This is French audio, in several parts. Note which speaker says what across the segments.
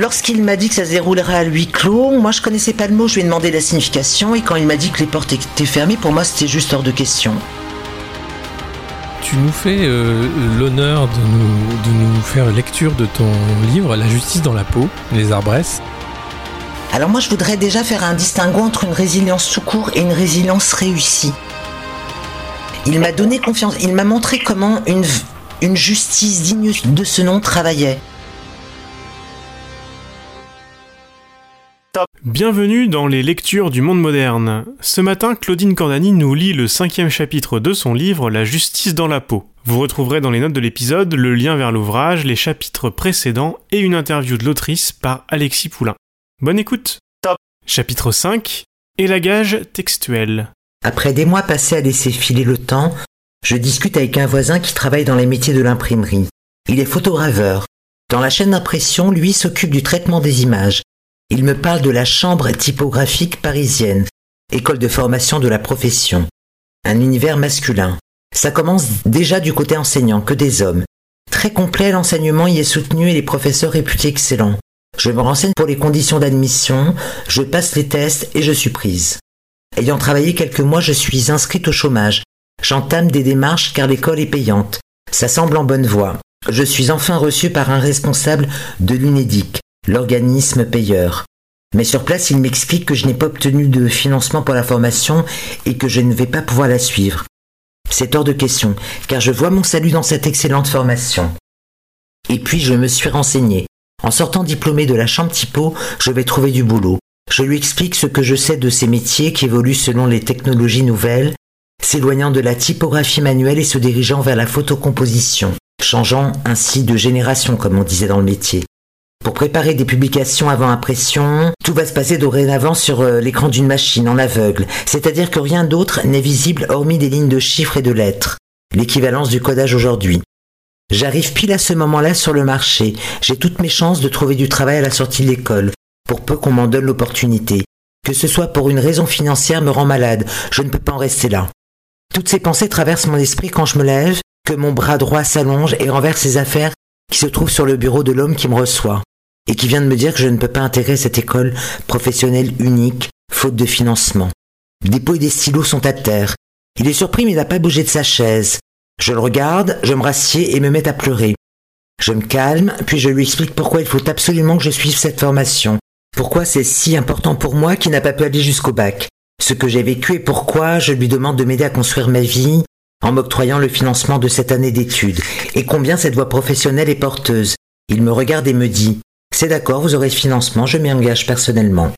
Speaker 1: Lorsqu'il m'a dit que ça se déroulerait à huis clos, moi je connaissais pas le mot, je lui ai demandé la signification et quand il m'a dit que les portes étaient fermées, pour moi c'était juste hors de question.
Speaker 2: Tu nous fais euh, l'honneur de nous, de nous faire lecture de ton livre La justice dans la peau, les arbresses.
Speaker 1: Alors moi je voudrais déjà faire un distinguo entre une résilience tout court et une résilience réussie. Il m'a donné confiance, il m'a montré comment une, une justice digne de ce nom travaillait.
Speaker 3: Bienvenue dans les lectures du monde moderne. Ce matin, Claudine Cordani nous lit le cinquième chapitre de son livre La justice dans la peau. Vous retrouverez dans les notes de l'épisode le lien vers l'ouvrage, les chapitres précédents et une interview de l'autrice par Alexis Poulain. Bonne écoute
Speaker 4: Top
Speaker 3: Chapitre 5 Élagage textuel.
Speaker 1: Après des mois passés à laisser filer le temps, je discute avec un voisin qui travaille dans les métiers de l'imprimerie. Il est photograveur. Dans la chaîne d'impression, lui s'occupe du traitement des images. Il me parle de la chambre typographique parisienne, école de formation de la profession. Un univers masculin. Ça commence déjà du côté enseignant, que des hommes. Très complet, l'enseignement y est soutenu et les professeurs réputés excellents. Je me renseigne pour les conditions d'admission, je passe les tests et je suis prise. Ayant travaillé quelques mois, je suis inscrite au chômage. J'entame des démarches car l'école est payante. Ça semble en bonne voie. Je suis enfin reçu par un responsable de l'UNEDIC, l'organisme payeur. Mais sur place, il m'explique que je n'ai pas obtenu de financement pour la formation et que je ne vais pas pouvoir la suivre. C'est hors de question, car je vois mon salut dans cette excellente formation. Et puis je me suis renseigné. En sortant diplômé de la chambre typo, je vais trouver du boulot. Je lui explique ce que je sais de ces métiers qui évoluent selon les technologies nouvelles, s'éloignant de la typographie manuelle et se dirigeant vers la photocomposition, changeant ainsi de génération comme on disait dans le métier. Pour préparer des publications avant impression, tout va se passer dorénavant sur euh, l'écran d'une machine en aveugle, c'est-à-dire que rien d'autre n'est visible hormis des lignes de chiffres et de lettres, l'équivalence du codage aujourd'hui. J'arrive pile à ce moment-là sur le marché, j'ai toutes mes chances de trouver du travail à la sortie de l'école, pour peu qu'on m'en donne l'opportunité. Que ce soit pour une raison financière me rend malade, je ne peux pas en rester là. Toutes ces pensées traversent mon esprit quand je me lève, que mon bras droit s'allonge et renverse ses affaires qui se trouvent sur le bureau de l'homme qui me reçoit et qui vient de me dire que je ne peux pas intégrer cette école professionnelle unique, faute de financement. Des pots et des stylos sont à terre. Il est surpris mais n'a pas bougé de sa chaise. Je le regarde, je me rassieds et me mets à pleurer. Je me calme, puis je lui explique pourquoi il faut absolument que je suive cette formation. Pourquoi c'est si important pour moi qui n'a pas pu aller jusqu'au bac. Ce que j'ai vécu et pourquoi je lui demande de m'aider à construire ma vie en m'octroyant le financement de cette année d'études. Et combien cette voie professionnelle est porteuse. Il me regarde et me dit c'est d'accord, vous aurez ce financement, je m'y engage personnellement.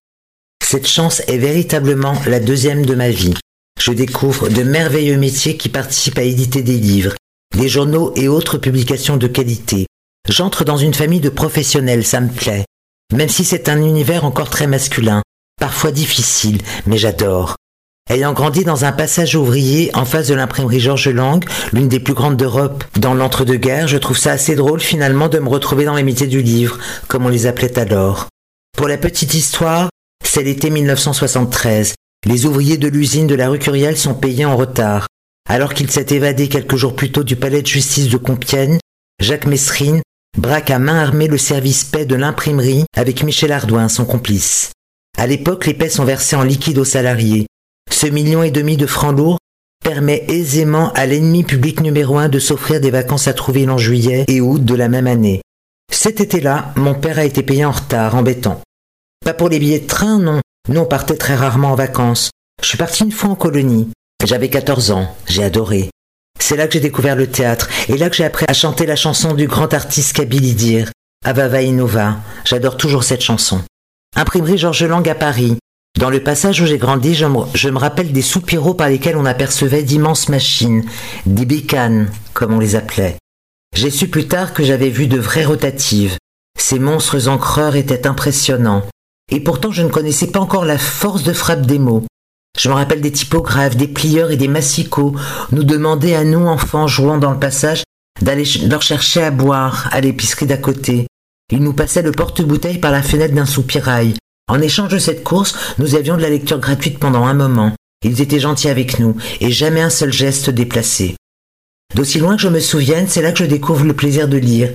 Speaker 1: Cette chance est véritablement la deuxième de ma vie. Je découvre de merveilleux métiers qui participent à éditer des livres, des journaux et autres publications de qualité. J'entre dans une famille de professionnels, ça me plaît. Même si c'est un univers encore très masculin, parfois difficile, mais j'adore. Ayant grandi dans un passage ouvrier en face de l'imprimerie Georges Lang, l'une des plus grandes d'Europe dans l'entre-deux-guerres, je trouve ça assez drôle finalement de me retrouver dans les métiers du livre, comme on les appelait alors. Pour la petite histoire, c'est l'été 1973. Les ouvriers de l'usine de la rue Curiel sont payés en retard. Alors qu'il s'est évadé quelques jours plus tôt du palais de justice de Compiègne, Jacques Messrine braque à main armée le service paix de l'imprimerie avec Michel Ardouin, son complice. À l'époque, les paix sont versés en liquide aux salariés. Ce million et demi de francs lourds permet aisément à l'ennemi public numéro un de s'offrir des vacances à Trouville en juillet et août de la même année. Cet été-là, mon père a été payé en retard, embêtant. Pas pour les billets de train, non. Nous, on partait très rarement en vacances. Je suis parti une fois en colonie. J'avais 14 ans. J'ai adoré. C'est là que j'ai découvert le théâtre et là que j'ai appris à chanter la chanson du grand artiste Kabylie Dir, Avava Innova. J'adore toujours cette chanson. Imprimerie Georges Lang à Paris, dans le passage où j'ai grandi, je me, rappelle des soupiraux par lesquels on apercevait d'immenses machines, des bécanes, comme on les appelait. J'ai su plus tard que j'avais vu de vraies rotatives. Ces monstres encreurs étaient impressionnants. Et pourtant je ne connaissais pas encore la force de frappe des mots. Je me rappelle des typographes, des plieurs et des massicots nous demandaient à nous, enfants jouant dans le passage, d'aller leur chercher à boire à l'épicerie d'à côté. Ils nous passaient le porte-bouteille par la fenêtre d'un soupirail. En échange de cette course, nous avions de la lecture gratuite pendant un moment. Ils étaient gentils avec nous, et jamais un seul geste déplacé. D'aussi loin que je me souvienne, c'est là que je découvre le plaisir de lire.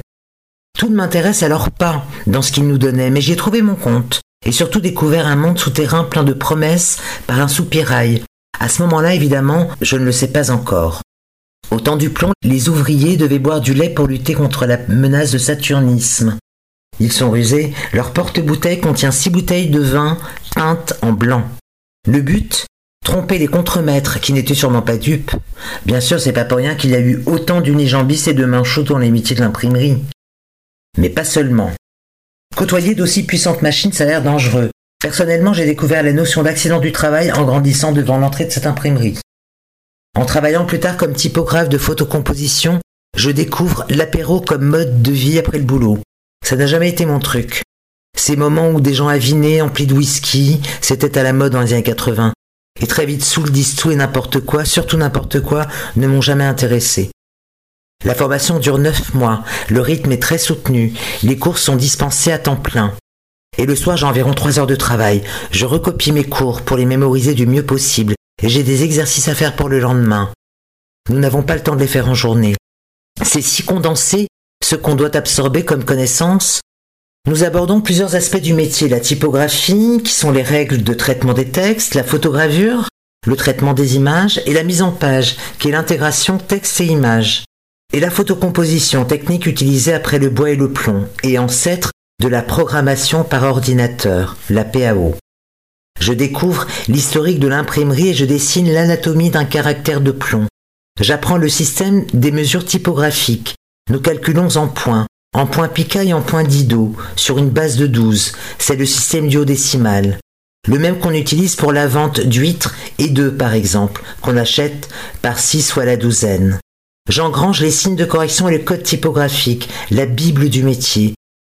Speaker 1: Tout ne m'intéresse alors pas dans ce qu'il nous donnait, mais j'y ai trouvé mon compte, et surtout découvert un monde souterrain plein de promesses par un soupirail. À ce moment-là, évidemment, je ne le sais pas encore. Au temps du plomb, les ouvriers devaient boire du lait pour lutter contre la menace de saturnisme. Ils sont rusés, leur porte-bouteille contient six bouteilles de vin peintes en blanc. Le but? Tromper les contremaîtres qui n'étaient sûrement pas dupes. Bien sûr, c'est pas pour rien qu'il y a eu autant d'unijambistes et de manchots dans les métiers de l'imprimerie. Mais pas seulement. Côtoyer d'aussi puissantes machines, ça a l'air dangereux. Personnellement, j'ai découvert la notion d'accident du travail en grandissant devant l'entrée de cette imprimerie. En travaillant plus tard comme typographe de photocomposition, je découvre l'apéro comme mode de vie après le boulot. Ça n'a jamais été mon truc. Ces moments où des gens avinés, emplis de whisky, c'était à la mode dans les années 80. Et très vite sous le disent tout et n'importe quoi, surtout n'importe quoi, ne m'ont jamais intéressé. La formation dure neuf mois, le rythme est très soutenu, les cours sont dispensés à temps plein. Et le soir, j'ai environ trois heures de travail. Je recopie mes cours pour les mémoriser du mieux possible, et j'ai des exercices à faire pour le lendemain. Nous n'avons pas le temps de les faire en journée. C'est si condensé, ce qu'on doit absorber comme connaissance. Nous abordons plusieurs aspects du métier, la typographie, qui sont les règles de traitement des textes, la photogravure, le traitement des images, et la mise en page, qui est l'intégration texte et image et la photocomposition, technique utilisée après le bois et le plomb, et ancêtre de la programmation par ordinateur, la PAO. Je découvre l'historique de l'imprimerie et je dessine l'anatomie d'un caractère de plomb. J'apprends le système des mesures typographiques. Nous calculons en points, en points pica et en points dido, sur une base de 12. C'est le système duodécimal. Le même qu'on utilise pour la vente d'huîtres et d'œufs, par exemple, qu'on achète par 6 ou la douzaine. J'engrange les signes de correction et le code typographique, la Bible du métier.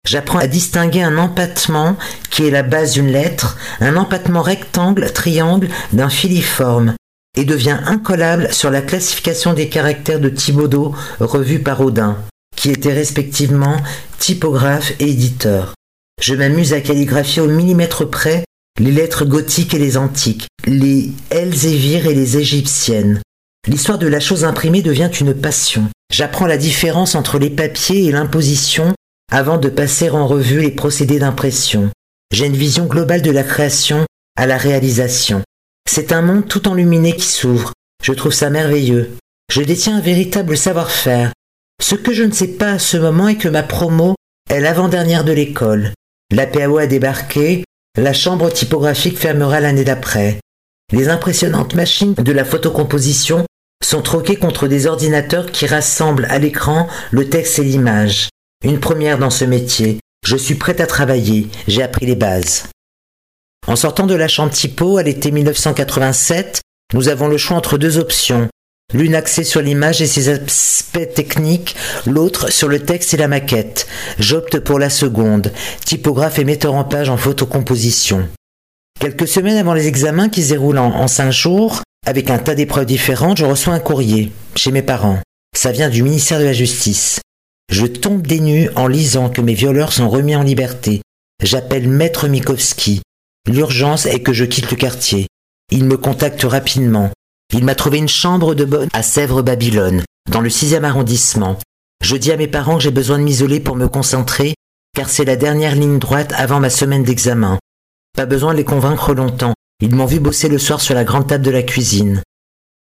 Speaker 1: J'apprends à distinguer un empattement qui est la base d'une lettre, un empattement rectangle, triangle d'un filiforme, et devient incollable sur la classification des caractères de Thibaudot revue par Audin, qui était respectivement typographe et éditeur. Je m'amuse à calligraphier au millimètre près les lettres gothiques et les antiques, les Elzévir et les égyptiennes, L'histoire de la chose imprimée devient une passion. J'apprends la différence entre les papiers et l'imposition avant de passer en revue les procédés d'impression. J'ai une vision globale de la création à la réalisation. C'est un monde tout enluminé qui s'ouvre. Je trouve ça merveilleux. Je détiens un véritable savoir-faire. Ce que je ne sais pas à ce moment est que ma promo est l'avant-dernière de l'école. La PAO a débarqué, la chambre typographique fermera l'année d'après. Les impressionnantes machines de la photocomposition sont troquées contre des ordinateurs qui rassemblent à l'écran le texte et l'image. Une première dans ce métier. Je suis prête à travailler, j'ai appris les bases. En sortant de la chambre typo à l'été 1987, nous avons le choix entre deux options. L'une axée sur l'image et ses aspects techniques, l'autre sur le texte et la maquette. J'opte pour la seconde, typographe et metteur en page en photocomposition. Quelques semaines avant les examens qui se déroulent en, cinq jours, avec un tas d'épreuves différentes, je reçois un courrier chez mes parents. Ça vient du ministère de la Justice. Je tombe des en lisant que mes violeurs sont remis en liberté. J'appelle Maître Mikowski. L'urgence est que je quitte le quartier. Il me contacte rapidement. Il m'a trouvé une chambre de bonne à Sèvres-Babylone, dans le sixième arrondissement. Je dis à mes parents que j'ai besoin de m'isoler pour me concentrer, car c'est la dernière ligne droite avant ma semaine d'examen. Pas besoin de les convaincre longtemps. Ils m'ont vu bosser le soir sur la grande table de la cuisine.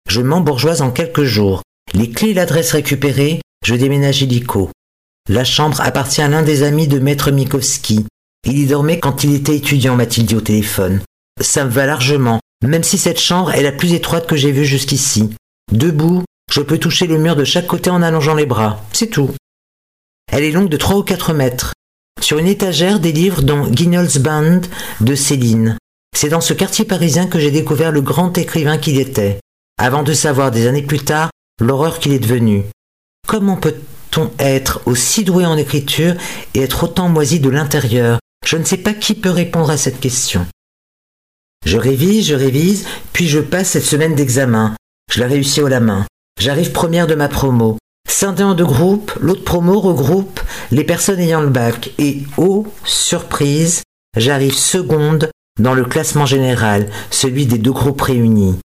Speaker 1: Je m'embourgeoise en quelques jours. Les clés et l'adresse récupérées, je déménage illico. La chambre appartient à l'un des amis de Maître Mikowski. Il y dormait quand il était étudiant, m'a-t-il dit au téléphone. Ça me va largement, même si cette chambre est la plus étroite que j'ai vue jusqu'ici. Debout, je peux toucher le mur de chaque côté en allongeant les bras. C'est tout. Elle est longue de trois ou quatre mètres. Sur une étagère, des livres dont Guignol's Band de Céline. C'est dans ce quartier parisien que j'ai découvert le grand écrivain qu'il était, avant de savoir des années plus tard l'horreur qu'il est devenu. Comment peut-on être aussi doué en écriture et être autant moisi de l'intérieur? Je ne sais pas qui peut répondre à cette question. Je révise, je révise, puis je passe cette semaine d'examen. Je la réussis au la main. J'arrive première de ma promo. Scindé en deux groupes, l'autre promo regroupe les personnes ayant le bac et, oh, surprise, j'arrive seconde dans le classement général, celui des deux groupes réunis.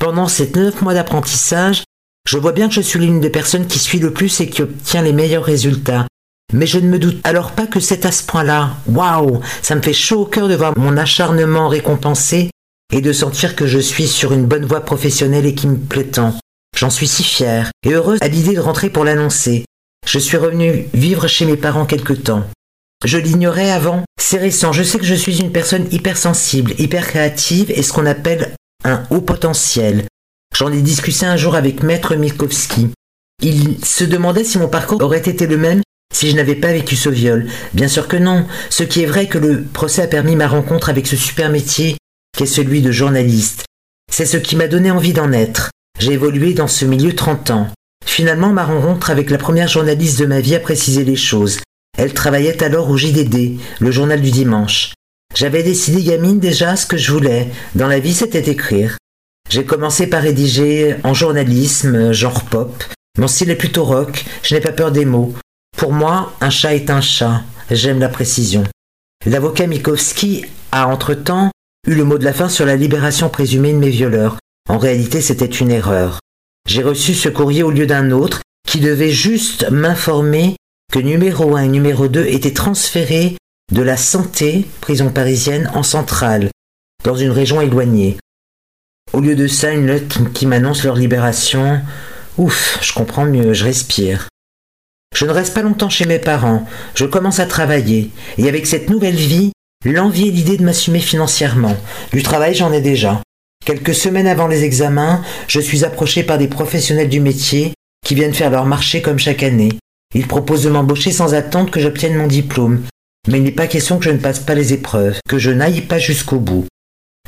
Speaker 1: Pendant ces neuf mois d'apprentissage, je vois bien que je suis l'une des personnes qui suit le plus et qui obtient les meilleurs résultats. Mais je ne me doute alors pas que c'est à ce point-là. Waouh Ça me fait chaud au cœur de voir mon acharnement récompensé et de sentir que je suis sur une bonne voie professionnelle et qui me plaît tant. J'en suis si fière et heureuse à l'idée de rentrer pour l'annoncer. Je suis revenue vivre chez mes parents quelque temps. Je l'ignorais avant. C'est récent. Je sais que je suis une personne hypersensible, hyper créative et ce qu'on appelle un haut potentiel. J'en ai discuté un jour avec Maître Mikowski. Il se demandait si mon parcours aurait été le même si je n'avais pas vécu ce viol. Bien sûr que non. Ce qui est vrai que le procès a permis ma rencontre avec ce super métier qu'est celui de journaliste. C'est ce qui m'a donné envie d'en être. J'ai évolué dans ce milieu 30 ans. Finalement, ma rencontre avec la première journaliste de ma vie a précisé les choses. Elle travaillait alors au JDD, le journal du dimanche. J'avais décidé gamine déjà ce que je voulais. Dans la vie, c'était écrire. J'ai commencé par rédiger en journalisme, genre pop. Mon style est plutôt rock, je n'ai pas peur des mots. Pour moi, un chat est un chat. J'aime la précision. L'avocat Mikowski a entre-temps eu le mot de la fin sur la libération présumée de mes violeurs. En réalité, c'était une erreur. J'ai reçu ce courrier au lieu d'un autre qui devait juste m'informer que numéro 1 et numéro 2 étaient transférés de la santé, prison parisienne, en centrale, dans une région éloignée. Au lieu de ça, une lettre qui m'annonce leur libération. Ouf, je comprends mieux, je respire. Je ne reste pas longtemps chez mes parents, je commence à travailler, et avec cette nouvelle vie, l'envie et l'idée de m'assumer financièrement. Du travail, j'en ai déjà. Quelques semaines avant les examens, je suis approché par des professionnels du métier qui viennent faire leur marché comme chaque année. Ils proposent de m'embaucher sans attendre que j'obtienne mon diplôme. Mais il n'est pas question que je ne passe pas les épreuves, que je n'aille pas jusqu'au bout.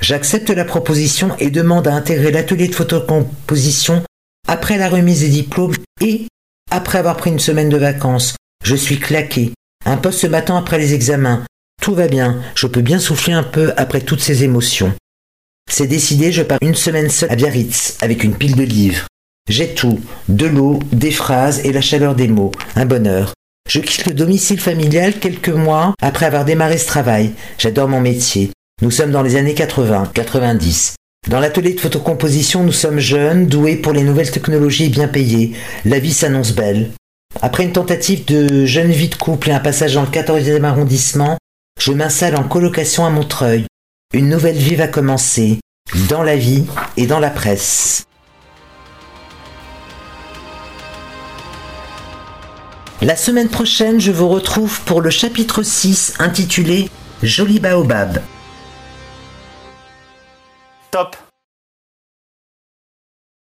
Speaker 1: J'accepte la proposition et demande à intégrer l'atelier de photocomposition après la remise des diplômes et après avoir pris une semaine de vacances. Je suis claqué. Un poste matin après les examens. Tout va bien, je peux bien souffler un peu après toutes ces émotions. C'est décidé, je pars une semaine seule à Biarritz avec une pile de livres. J'ai tout, de l'eau, des phrases et la chaleur des mots, un bonheur. Je quitte le domicile familial quelques mois après avoir démarré ce travail. J'adore mon métier. Nous sommes dans les années 80, 90. Dans l'atelier de photocomposition, nous sommes jeunes, doués pour les nouvelles technologies et bien payés. La vie s'annonce belle. Après une tentative de jeune vie de couple et un passage dans le 14e arrondissement, je m'installe en colocation à Montreuil. Une nouvelle vie va commencer, dans la vie et dans la presse. La semaine prochaine, je vous retrouve pour le chapitre 6 intitulé Joli Baobab.
Speaker 3: Top